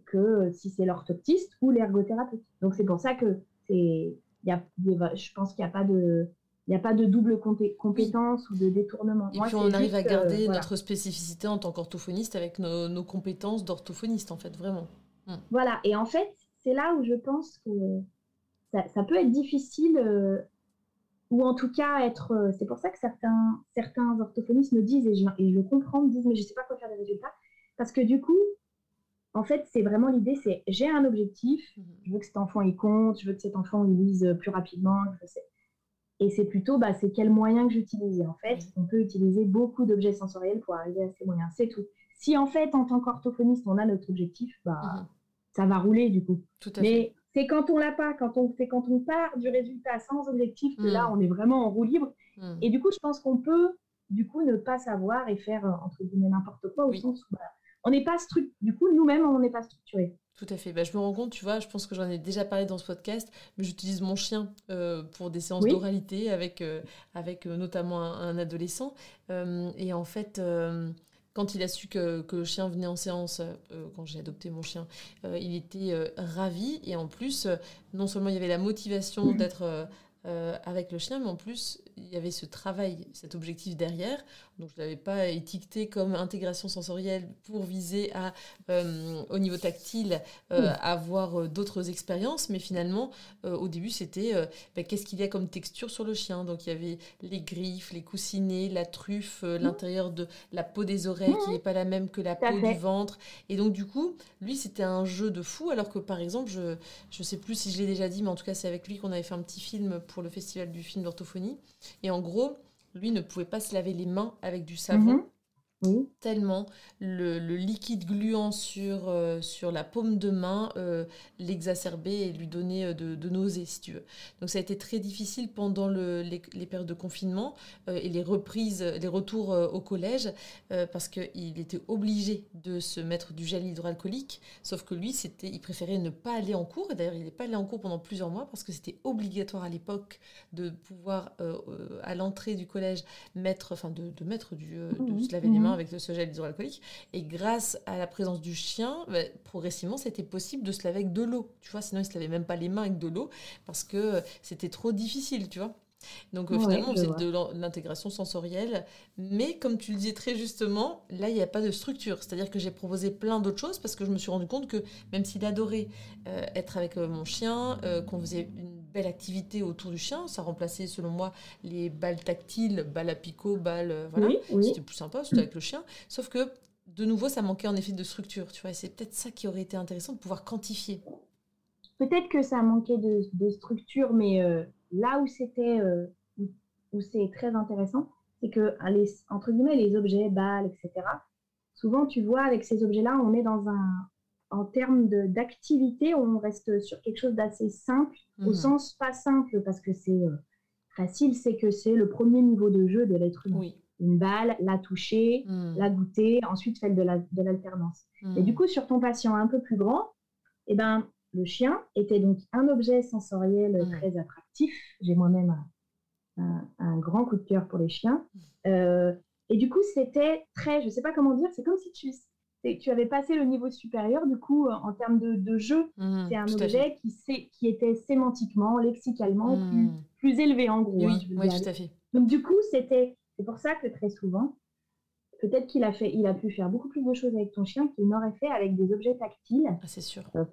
B: que, si c'est l'orthoptiste ou l'ergothérapeute. Donc c'est pour ça que c'est il y a, je pense qu'il n'y a pas de il n'y a pas de double compétence ou de détournement.
A: Et puis on arrive à garder notre spécificité en tant qu'orthophoniste avec nos, compétences d'orthophoniste, en fait, vraiment.
B: Hmm. Voilà, et en fait, c'est là où je pense que ça, peut être difficile, euh, ou en tout cas être. Euh, c'est pour ça que certains, certains orthophonistes me disent, et je, et je comprends, me disent, mais je ne sais pas quoi faire des résultats, parce que du coup, en fait, c'est vraiment l'idée, c'est j'ai un objectif, mhm. je veux que cet enfant il compte, je veux que cet enfant il lise plus rapidement, et c'est plutôt, bah, c'est quel moyen que j'utilise. En fait, on peut utiliser beaucoup d'objets sensoriels pour arriver à ces moyens, c'est tout. Si en fait, en tant qu'orthophoniste, on a notre objectif, bah, mhm. ça va rouler du coup.
A: Tout à
B: Mais c'est quand on l'a pas, quand on, c'est quand on part du résultat sans objectif que là, mhm. on est vraiment en roue libre. Et du coup, je pense qu'on peut, du coup, ne pas savoir et faire, euh, entre guillemets, n'importe quoi, au sens où, bah, on n'est pas structuré. Du coup, nous-mêmes, on n'est pas structuré.
A: Tout à fait. Bah, je me rends compte, tu vois, je pense que j'en ai déjà parlé dans ce podcast, mais j'utilise mon chien euh, pour des séances d'oralité avec, euh, avec euh, notamment un, adolescent. et en fait, quand il a su que, que, le chien venait en séance, quand j'ai adopté mon chien, il était ravi. Et en plus, non seulement il y avait la motivation d'être avec le chien, mais en plus, y avait ce travail, cet objectif derrière. Donc, je ne l'avais pas étiqueté comme intégration sensorielle pour viser à, euh, au niveau tactile, euh, avoir euh, d'autres expériences. Mais finalement, au début, c'était ben, qu'est-ce qu'il y a comme texture sur le chien? Donc, il y avait les griffes, les coussinets, la truffe, l'intérieur de la peau des oreilles qui n'est pas la même que la peau du ventre. Et donc, du coup, lui, c'était un jeu de fou. Alors que, par exemple, je ne sais plus si je l'ai déjà dit, mais en tout cas, c'est avec lui qu'on avait fait un petit film pour le Festival du film d'orthophonie. Et en gros, lui ne pouvait pas se laver les mains avec du savon. Tellement le, liquide gluant sur, euh, sur la paume de main euh, l'exacerbait et lui donnait euh, de, nausées, si tu veux. Donc ça a été très difficile pendant le, les, périodes de confinement et les reprises, les retours au collège, parce qu'il était obligé de se mettre du gel hydroalcoolique, sauf que lui, c'était, il préférait ne pas aller en cours, et d'ailleurs il n'est pas allé en cours pendant plusieurs mois, parce que c'était obligatoire à l'époque de pouvoir, à l'entrée du collège, mettre, enfin de, mettre du, de mmh. se laver les mains avec ce gel hydroalcoolique. Et grâce à la présence du chien, bah, progressivement, c'était possible de se laver avec de l'eau. Tu vois, sinon, il se lavait même pas les mains avec de l'eau parce que c'était trop difficile, tu vois. Donc finalement, c'est de l'intégration sensorielle. Mais comme tu le disais très justement, là, il n'y a pas de structure. C'est-à-dire que j'ai proposé plein d'autres choses parce que je me suis rendu compte que même s'il adorait euh, être avec euh, mon chien, euh, qu'on faisait une belle activité autour du chien, ça remplaçait selon moi les balles tactiles, balles à picot, balles... voilà, c'était plus sympa, c'était avec le chien. Sauf que, de nouveau, ça manquait en effet de structure. Tu vois, c'est peut-être ça qui aurait été intéressant de pouvoir quantifier.
B: Peut-être que ça manquait de, de structure, mais là où c'était euh, où, c'est très intéressant, c'est que les, entre guillemets les objets, balles, etc. Souvent, tu vois, avec ces objets-là, on est dans un en termes d'activité, on reste sur quelque chose d'assez simple, au mmh. sens pas simple parce que c'est euh, facile, c'est que c'est le premier niveau de jeu de l'être humain. Une balle, la toucher, mmh. la goûter, ensuite faire de l'alternance. La, de Et du coup, sur ton patient un peu plus grand, eh ben, le chien était donc un objet sensoriel très attractif. J'ai moi-même un, grand coup de cœur pour les chiens. Euh, et du coup, c'était très, je ne sais pas comment dire, c'est comme si tu, tu avais passé le niveau supérieur, du coup, euh, en termes de, jeu. Mmh, c'est un objet qui, qui était sémantiquement, lexicalement plus, élevé, en gros.
A: Oui, hein, tout à fait.
B: Donc, du coup, c'était, c'est pour ça que très souvent, peut-être qu'il a, fait, il a pu faire beaucoup plus de choses avec ton chien qu'il n'aurait fait avec des objets tactiles.
A: Ah, c'est sûr.
B: Euh,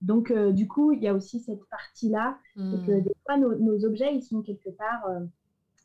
B: donc, euh, du coup, il y a aussi cette partie-là, c'est que des fois, nos, objets, ils sont quelque part, euh,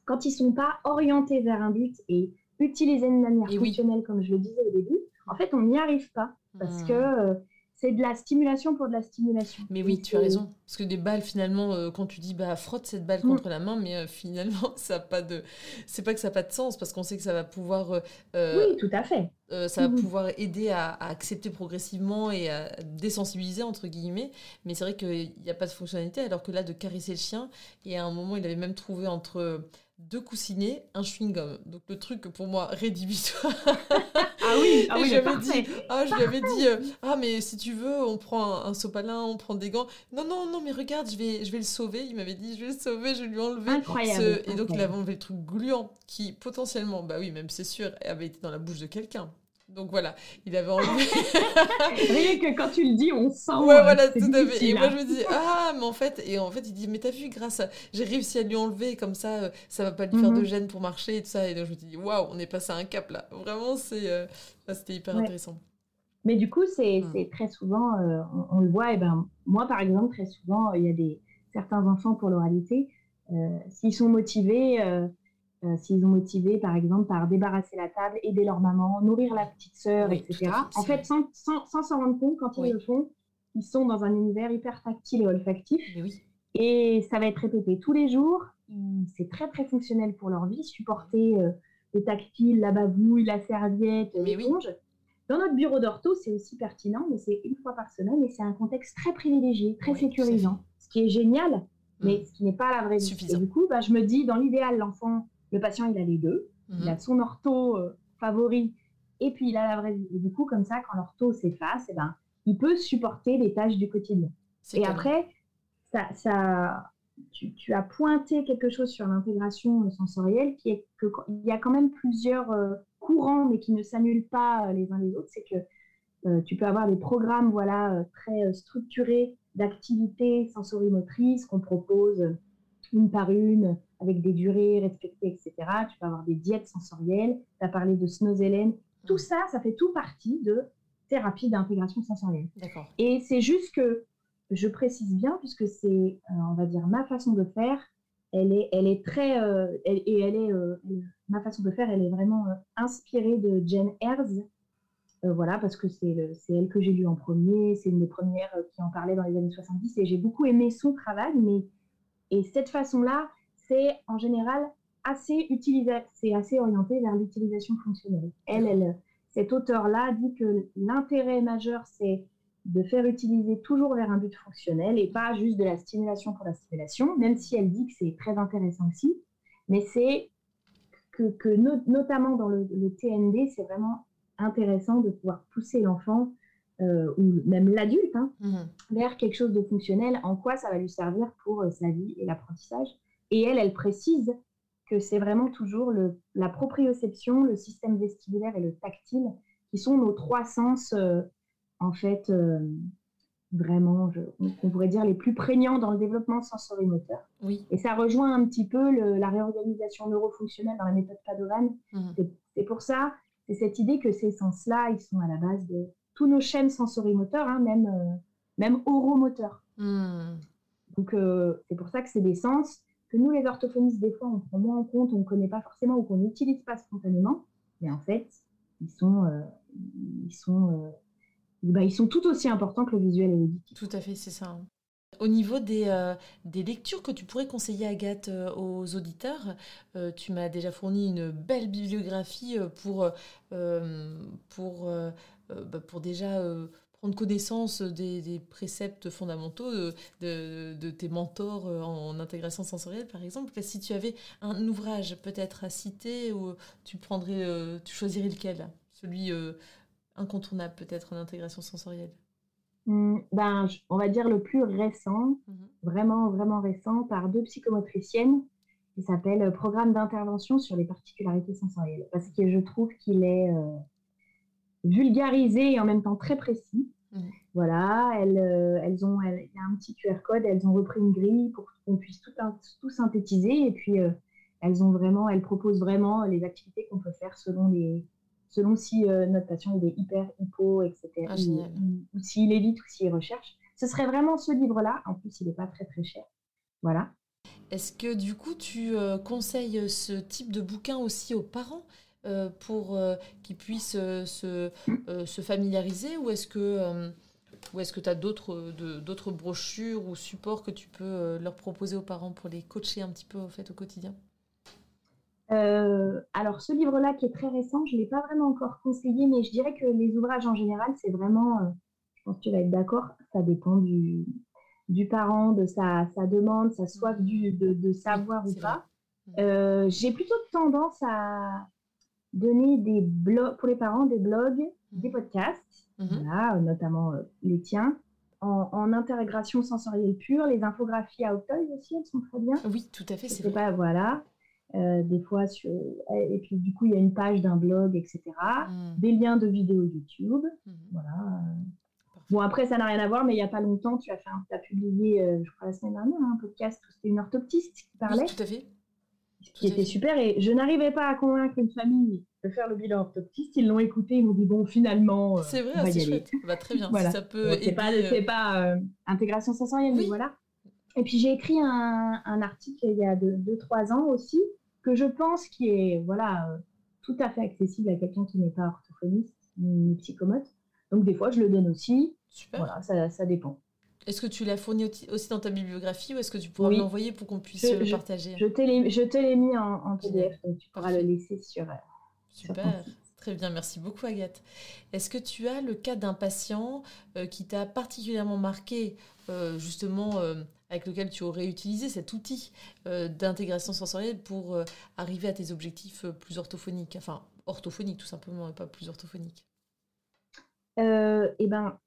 B: quand ils ne sont pas orientés vers un but et utilisés de manière fonctionnelle, comme je le disais au début, en fait, on n'y arrive pas parce hmm. que euh, c'est de la stimulation pour de la stimulation.
A: Mais oui, tu as raison. Parce que des balles, finalement, euh, quand tu dis bah frotte cette balle contre mm. la main, mais euh, finalement, ça a pas de. C'est pas que ça n'a pas de sens, parce qu'on sait que ça va pouvoir.
B: Euh, oui, tout à fait.
A: ça va mm-hmm. pouvoir aider à, accepter progressivement et à désensibiliser, entre guillemets. Mais c'est vrai qu'il n'y a pas de fonctionnalité, alors que là, de caresser le chien, et à un moment, il avait même trouvé entre deux coussinets, un chewing-gum. Donc le truc pour moi rédhibitoire.
B: ah oui, ah oui
A: j'avais dit, ah, je lui avais dit, euh, ah mais si tu veux, on prend un, sopalin, on prend des gants. Non non non, mais regarde, je vais, je vais le sauver. Il m'avait dit, je vais le sauver, je vais lui enlever.
B: Incroyable.
A: Et donc il avait enlevé le truc gluant qui potentiellement, bah oui, même c'est sûr, avait été dans la bouche de quelqu'un. Donc voilà, il avait enlevé.
B: Rien que quand tu le dis, on sent.
A: Ouais, voilà, tout à fait. Et moi, je me dis, ah, mais en fait, et en fait, il dit, mais t'as vu, grâce à. J'ai réussi à lui enlever, comme ça, euh, ça va pas lui faire de mhm. gêne pour marcher et tout ça. Et donc, je me dis, waouh, on est passé à un cap là. Vraiment, c'est, euh, c'était hyper intéressant.
B: Mais du coup, c'est mm. très souvent, euh, on, le voit, et ben, moi, par exemple, très souvent, il y a des, certains enfants pour l'oralité, s'ils sont motivés euh, s'ils ont motivé, par exemple, par débarrasser la table, aider leur maman, nourrir la petite sœur, etc. En fait, sans s'en sans, rendre compte, quand ils le font, ils sont dans un univers hyper tactile et olfactif. Et ça va être répété tous les jours. C'est très, très fonctionnel pour leur vie. Supporter euh, le tactile, la bavouille, la serviette, l'éponge. Dans notre bureau d'ortho, c'est aussi pertinent, mais c'est une fois par semaine et c'est un contexte très privilégié, très sécurisant. Ce qui est génial, mais mm. ce qui n'est pas la vraie vie. Et du coup, bah, je me dis, dans l'idéal, l'enfant le patient, il a les deux. Il a mhm. son ortho euh, favori et puis il a la vraie vie. Et du coup, comme ça, quand l'ortho s'efface, eh ben, il peut supporter les tâches du quotidien. Et après, ça, ça, tu, as pointé quelque chose sur l'intégration sensorielle qui est qu'il y a quand même plusieurs euh, courants, mais qui ne s'annulent pas euh, les uns les autres. C'est que tu peux avoir des programmes voilà, très structurés d'activités sensorimotrices qu'on propose une par une, avec des durées respectées, etc. Tu peux avoir des diètes sensorielles. Tu as parlé de snozellen. Tout ça, ça fait tout partie de thérapie d'intégration sensorielle. Et c'est juste que je précise bien, puisque c'est, euh, on va dire, ma façon de faire. Elle est, elle est très, euh, et elle est, euh, ma façon de faire, elle est vraiment inspirée de Jen Herz. voilà, parce que c'est elle que j'ai lue en premier, c'est une des premières qui en parlait dans les années 70 et j'ai beaucoup aimé son travail, mais et cette façon-là, c'est en général assez utilisé, c'est assez orienté vers l'utilisation fonctionnelle. Elle, elle, cet auteur-là dit que l'intérêt majeur, c'est de faire utiliser toujours vers un but fonctionnel et pas juste de la stimulation pour la stimulation, même si elle dit que c'est très intéressant aussi. Mais c'est que, que notamment dans le, TND, c'est vraiment intéressant de pouvoir pousser l'enfant euh, ou même l'adulte hein, mmh vers quelque chose de fonctionnel, en quoi ça va lui servir pour euh, sa vie et l'apprentissage. Et elle, elle précise que c'est vraiment toujours le, la proprioception, le système vestibulaire et le tactile qui sont nos trois sens, euh, en fait, euh, vraiment, on, pourrait dire, les plus prégnants dans le développement sensorimoteur.
A: Oui.
B: Et ça rejoint un petit peu la réorganisation neurofonctionnelle dans la méthode Padovan. Mmh. C'est pour ça, c'est cette idée que ces sens-là, ils sont à la base de tous nos chaînes sensorimoteurs, hein, même, euh, même oromoteurs. Mmh. Donc, c'est pour ça que c'est des sens que nous, les orthophonistes, des fois, on prend moins en compte, on ne connaît pas forcément ou qu'on n'utilise pas spontanément. Mais en fait, ils sont, euh, ils, sont, euh, bah, ils sont tout aussi importants que le visuel et l'auditif.
A: Tout à fait, c'est ça. Hein. Au niveau des, euh, des, lectures que tu pourrais conseiller, Agathe, aux auditeurs, tu m'as déjà fourni une belle bibliographie pour, pour, bah, pour déjà prendre connaissance des, préceptes fondamentaux de, tes mentors euh, en, intégration sensorielle, par exemple. Si tu avais un ouvrage peut-être à citer, ou tu prendrais, euh, tu choisirais lequel? Celui euh, incontournable peut-être en intégration sensorielle?
B: Mmh, ben, on va dire le plus récent, mmh vraiment, vraiment récent, par deux psychomotriciennes, qui s'appelle Programme d'intervention sur les particularités sensorielles. Parce que je trouve qu'il est vulgarisé et en même temps très précis. Mmh. Voilà, elles, euh, elles ont, il y a un petit QR code, elles ont repris une grille pour qu'on puisse tout, tout, synthétiser et puis euh, elles ont vraiment, elles proposent vraiment les activités qu'on peut faire selon les, selon si euh, notre patient est hyper, hypo, etc. Ah, ou, s'il évite ou s'il recherche. Ce serait vraiment ce livre-là. En plus, il n'est pas très très cher. Voilà.
A: Est-ce que du coup, tu conseilles ce type de bouquin aussi aux parents? Euh, pour euh, qu'ils puissent euh, se, se, familiariser ou est-ce que ou est-ce que tu as d'autres, d'autres brochures ou supports que tu peux leur proposer aux parents pour les coacher un petit peu au, fait, au quotidien?
B: Alors, ce livre-là qui est très récent, je ne l'ai pas vraiment encore conseillé, mais je dirais que les ouvrages en général, c'est vraiment, je pense que tu vas être d'accord, ça dépend du, du parent, de sa, sa demande, sa soif du, de, de savoir ou pas. j'ai plutôt tendance à, donner des blogs pour les parents des blogs, des mhm. podcasts, mhm. notamment euh, les tiens. En, intégration sensorielle pure, les infographies à Octoy aussi, elles sont très bien.
A: Oui, tout à fait.
B: c'est pas, voilà. des fois, sur, et puis du coup, il y a une page d'un blog, etc. Mmh. Des liens de vidéos YouTube. Mmh. Voilà. Bon, après, ça n'a rien à voir, mais il n'y a pas longtemps, tu as, fait un, as publié, je crois la semaine dernière, un podcast où c'était une orthoptiste qui parlait.
A: tout à fait.
B: Ce qui était super. Et je n'arrivais pas à convaincre une famille de faire le bilan orthoptiste. Ils l'ont écouté, ils m'ont dit bon, finalement.
A: c'est vrai, c'est chouette. Bah, très bien. voilà. ça peut.
B: c'est pas, pas intégration sensorielle, mais voilà. Et puis j'ai écrit un, un, article il y a 2-3 ans aussi, que je pense qui est voilà, euh, tout à fait accessible à quelqu'un qui n'est pas orthophoniste ni psychomote. Donc des fois, je le donne aussi. Super. Voilà, ça, ça dépend.
A: Est-ce que tu l'as fourni aussi dans ta bibliographie ou est-ce que tu pourras l'envoyer pour qu'on puisse le partager?
B: Je te l'ai mis en, en, PDF, donc tu pourras le laisser sur. Euh,
A: Super. Très bien, merci beaucoup Agathe. Est-ce que tu as le cas d'un patient euh, qui t'a particulièrement marqué, justement, avec lequel tu aurais utilisé cet outil euh, d'intégration sensorielle pour euh, arriver à tes objectifs euh, plus orthophoniques, enfin orthophoniques tout simplement, et pas plus orthophoniques
B: Eh ben,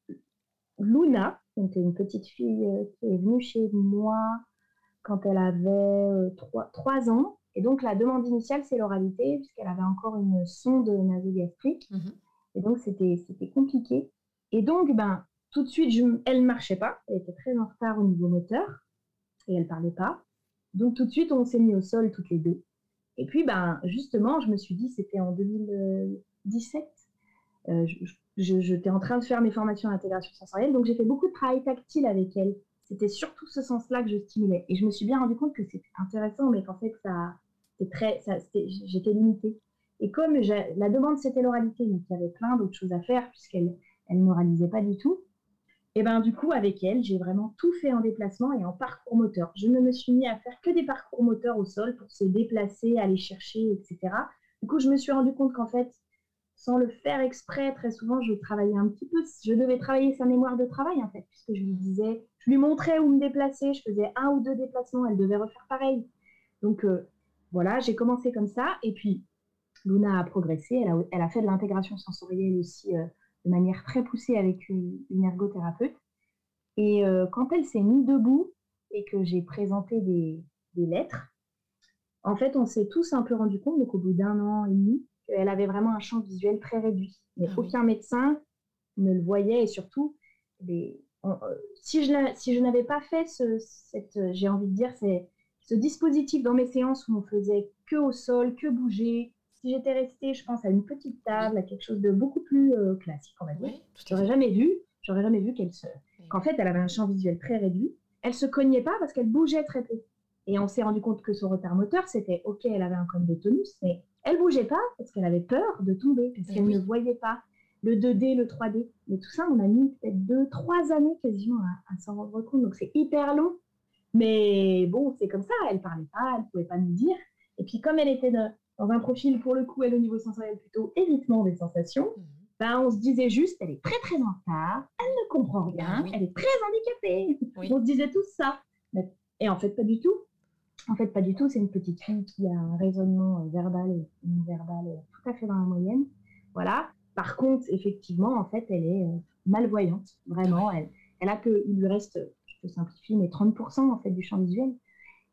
B: Luna, donc une petite fille qui est venue chez moi quand elle avait 3, ans. Et donc, la demande initiale, c'est l'oralité, puisqu'elle avait encore une sonde nasogastrique. Mmh et donc, c'était compliqué. Et donc, ben, tout de suite, elle ne marchait pas. Elle était très en retard au niveau moteur et elle ne parlait pas. Donc tout de suite, on s'est mis au sol toutes les deux. Et puis, ben, justement, je me suis dit, c'était en 2017, euh, j'étais en train de faire mes formations d'intégration sensorielle, donc j'ai fait beaucoup de travail tactile avec elle. C'était surtout ce sens-là que je stimulais. Et je me suis bien rendu compte que c'était intéressant, mais qu'en fait, ça, très, j'étais limitée. Et comme la demande, c'était l'oralité, mais qu'il y avait plein d'autres choses à faire, puisqu'elle elle ne pas du tout, et ben du coup, avec elle, j'ai vraiment tout fait en déplacement et en parcours moteur. Je ne me suis mis à faire que des parcours moteurs au sol pour se déplacer, aller chercher, etc. Du coup, je me suis rendu compte qu'en fait, sans le faire exprès, très souvent, je travaillais un petit peu. Je devais travailler sa mémoire de travail, en fait, puisque je lui disais, je lui montrais où me déplacer, je faisais un ou deux déplacements, elle devait refaire pareil. Donc euh, voilà, j'ai commencé comme ça. Et puis, Luna a progressé, elle a, fait de l'intégration sensorielle aussi. Euh, de manière très poussée avec une, ergothérapeute. Et euh, quand elle s'est mise debout et que j'ai présenté des, lettres, en fait, on s'est tous un peu rendu compte, donc au bout d'un an et demi, qu'elle avait vraiment un champ visuel très réduit. Mais ah aucun médecin ne le voyait et surtout, euh, si je, si je n'avais pas fait ce, cette, j'ai envie de dire, c'est ce dispositif dans mes séances où on faisait que au sol, que bouger, si j'étais restée, je pense, à une petite table, à quelque chose de beaucoup plus euh, classique, on va dire, j'aurais jamais vu, j'aurais jamais vu qu'elle se, qu'en fait, elle avait un champ visuel très réduit. Elle se cognait pas parce qu'elle bougeait très peu. Et on s'est rendu compte que son retard moteur, c'était ok, elle avait un cône de tonus, mais elle bougeait pas parce qu'elle avait peur de tomber, parce qu'elle ne voyait pas le 2D, le 3D. Mais tout ça, on a mis peut-être deux, trois années quasiment à, s'en rendre compte. Donc c'est hyper long. Mais bon, c'est comme ça. Elle parlait pas, elle pouvait pas nous dire. Et puis comme elle était de, dans un profil, pour le coup, elle au niveau sensoriel plutôt évitement des sensations, mhm. ben, on se disait juste, elle est très très en retard, elle ne comprend rien, elle est très handicapée. On se disait tout ça. Et en fait, pas du tout. En fait, pas du tout. C'est une petite fille qui a un raisonnement verbal et non verbal tout à fait dans la moyenne. Voilà. Par contre, effectivement, en fait, elle est euh, malvoyante. Vraiment, elle, elle a que, il lui reste, je peux simplifier, mais 30% en fait du champ visuel.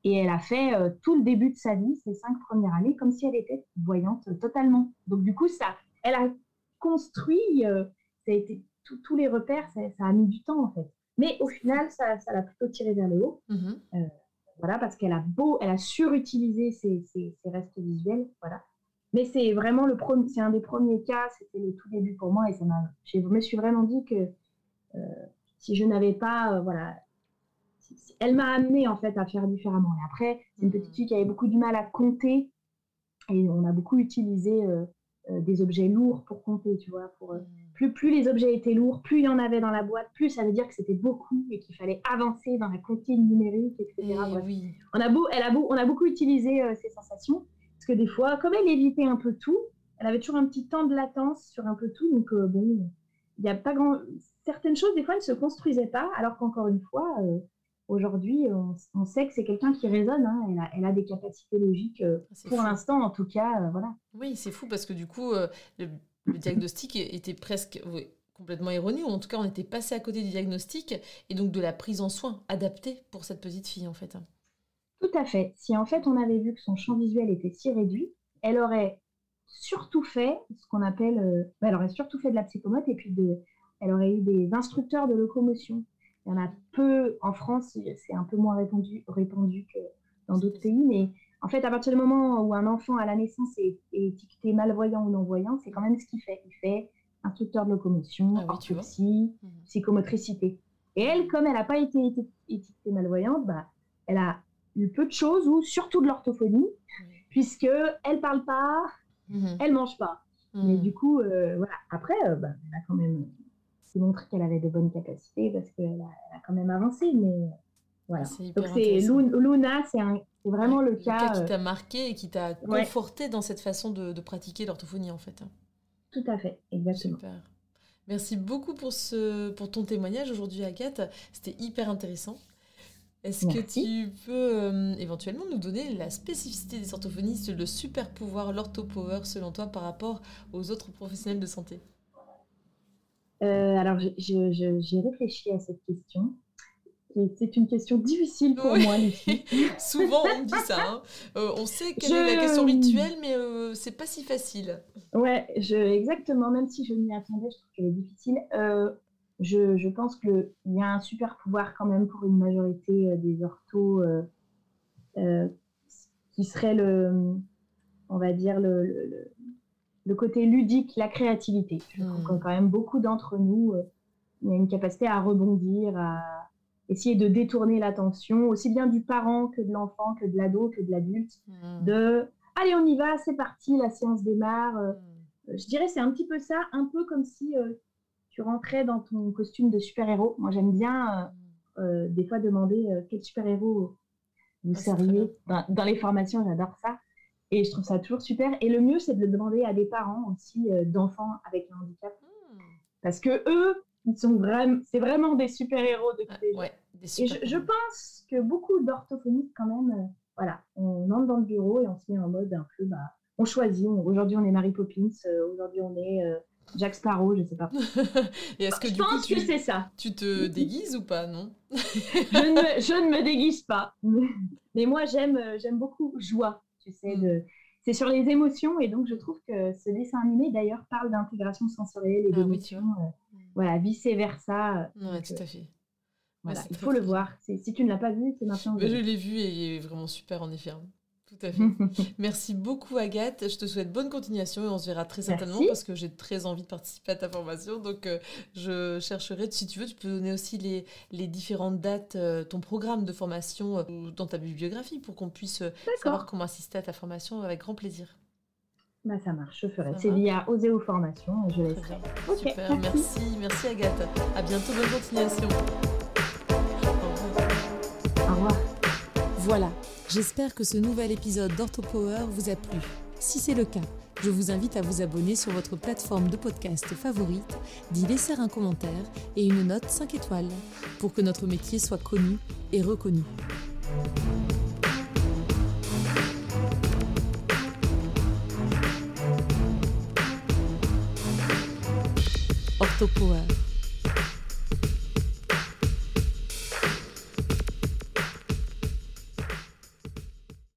B: Et elle a fait euh, tout le début de sa vie, ces cinq premières années, comme si elle était voyante totalement. Donc du coup, ça, elle a construit, euh, ça a été tous les repères, ça, a mis du temps en fait. Mais au final, ça, l'a plutôt tiré vers le haut. Mm-hmm. Euh, voilà, parce qu'elle a beau, elle a surutilisé ses, ses, restes visuels, voilà. Mais c'est vraiment le premier, c'est un des premiers cas, c'était le tout début pour moi et ça m'a, je me suis vraiment dit que si je n'avais pas, voilà, elle m'a amené en fait à faire différemment. Et après, c'est une petite fille qui avait beaucoup du mal à compter et on a beaucoup utilisé euh, euh, des objets lourds pour compter, tu vois. Pour, euh, plus, plus les objets étaient lourds, plus il y en avait dans la boîte, plus ça veut dire que c'était beaucoup et qu'il fallait avancer dans la comptine numérique, etc.
A: Eh
B: on, a beau, elle a beau, on a beaucoup utilisé ces sensations parce que des fois, comme elle évitait un peu tout, elle avait toujours un petit temps de latence sur un peu tout. Donc, bon, il n'y a pas grand. Certaines choses, des fois, ne se construisaient pas, alors qu'encore une fois, aujourd'hui, on, sait que c'est quelqu'un qui raisonne. Hein. Elle, a, des capacités logiques, euh, pour l'instant en tout cas. Euh, voilà.
A: Oui, c'est fou parce que du coup, euh, le, diagnostic était presque complètement erroné, ou en tout cas, on était passé à côté du diagnostic et donc de la prise en soin adaptée pour cette petite fille en fait.
B: Tout à fait. Si en fait on avait vu que son champ visuel était si réduit, elle aurait surtout fait ce qu'on appelle, euh, elle aurait surtout fait de la psychomote et puis de, elle aurait eu des instructeurs de locomotion. Il y en a peu en France, c'est un peu moins répandu, répandu que dans d'autres pays, mais en fait, à partir du moment où un enfant à la naissance est, étiqueté malvoyant ou non-voyant, c'est quand même ce qu'il fait. Il fait instructeur de locomotion, ah orthopsie, mhm. psychomotricité. Et elle, comme elle n'a pas été étiquetée malvoyante, bah, elle a eu peu de choses, ou surtout de l'orthophonie, puisque elle parle pas, mhm. elle mange pas. Mais mhm. du coup, euh, voilà. Après, euh, bah, elle a quand même montré qu'elle avait de bonnes capacités parce qu'elle a, a, quand même avancé. Mais voilà. Donc c'est Luna, c'est vraiment le, cas.
A: qui euh, t'a marqué et qui t'a conforté dans cette façon de, pratiquer l'orthophonie en fait.
B: Tout à fait, exactement.
A: Super. Merci beaucoup pour, ce, pour ton témoignage aujourd'hui, Agathe. C'était hyper intéressant. Est-ce que tu peux euh, éventuellement nous donner la spécificité des orthophonistes, le super pouvoir, l'orthopower selon toi par rapport aux autres professionnels de santé?
B: Euh, Alors, j'ai réfléchi à cette question. C'est une question difficile pour moi, Lucie.
A: Souvent, on dit ça. Hein. Euh, on sait quelle est la question rituelle, mais euh, c'est pas si facile.
B: Ouais, je, exactement. Même si je m'y attendais, je trouve qu'elle est difficile. Euh, je, je, pense qu'il y a un super pouvoir quand même pour une majorité des orthos qui serait le, on va dire, le, le, côté ludique, la créativité. Je trouve que quand même beaucoup d'entre nous, il y a une capacité à rebondir, à essayer de détourner l'attention, aussi bien du parent que de l'enfant, que de l'ado, que de l'adulte, hmm. de allez, on y va, c'est parti, la séance démarre. Euh, hmm. Je dirais c'est un petit peu ça, un peu comme si euh, tu rentrais dans ton costume de super-héros. Moi, j'aime bien euh, hmm. des fois demander quel super-héros vous ah, seriez dans, les formations, j'adore ça. Et je trouve ça toujours super. Et le mieux, c'est de le demander à des parents aussi d'enfants avec un handicap. Parce que eux, ils sont vraiment, c'est vraiment des super-héros de
A: ouais,
B: Et je, pense que beaucoup d'orthophonistes, quand même, euh, voilà, on entre dans le bureau et on se met en mode un peu, bah, on choisit. Aujourd'hui, on est Mary Poppins, euh, aujourd'hui, on est euh, Jack Sparrow, je sais pas.
A: et est-ce que
B: je
A: du
B: pense
A: coup,
B: que c'est ça.
A: Tu te déguises ou pas, non?
B: Je, ne, je, ne, me déguise pas. Mais moi, j'aime, j'aime beaucoup joie, tu sais, hmm. de c'est sur les émotions et donc je trouve que ce dessin animé d'ailleurs parle d'intégration sensorielle et ah d'émotions. Voilà, vice versa.
A: Oui, tout à fait.
B: Voilà, il faut le voir. Si tu ne l'as pas vu, c'est maintenant.
A: je l'ai vu et il est vraiment super en effet. Hein. Tout à fait. Merci beaucoup Agathe. Je te souhaite bonne continuation et on se verra très certainement parce que j'ai très envie de participer à ta formation. Donc euh, je chercherai, si tu veux, tu peux donner aussi les, les différentes dates, euh, ton programme de formation euh, dans ta bibliographie pour qu'on puisse savoir comment assister à ta formation avec grand plaisir.
B: Bah, ça marche, je ferai. C'est via Oseo Formation, je laisserai.
A: Super, merci. merci Agathe. À bientôt, bonne continuation.
B: Au revoir.
C: Voilà, j'espère que ce nouvel épisode d'OrthoPower vous a plu. Si c'est le cas, je vous invite à vous abonner sur votre plateforme de podcast favorite, d'y laisser un commentaire et une note 5 étoiles pour que notre métier soit connu et reconnu. Orthopower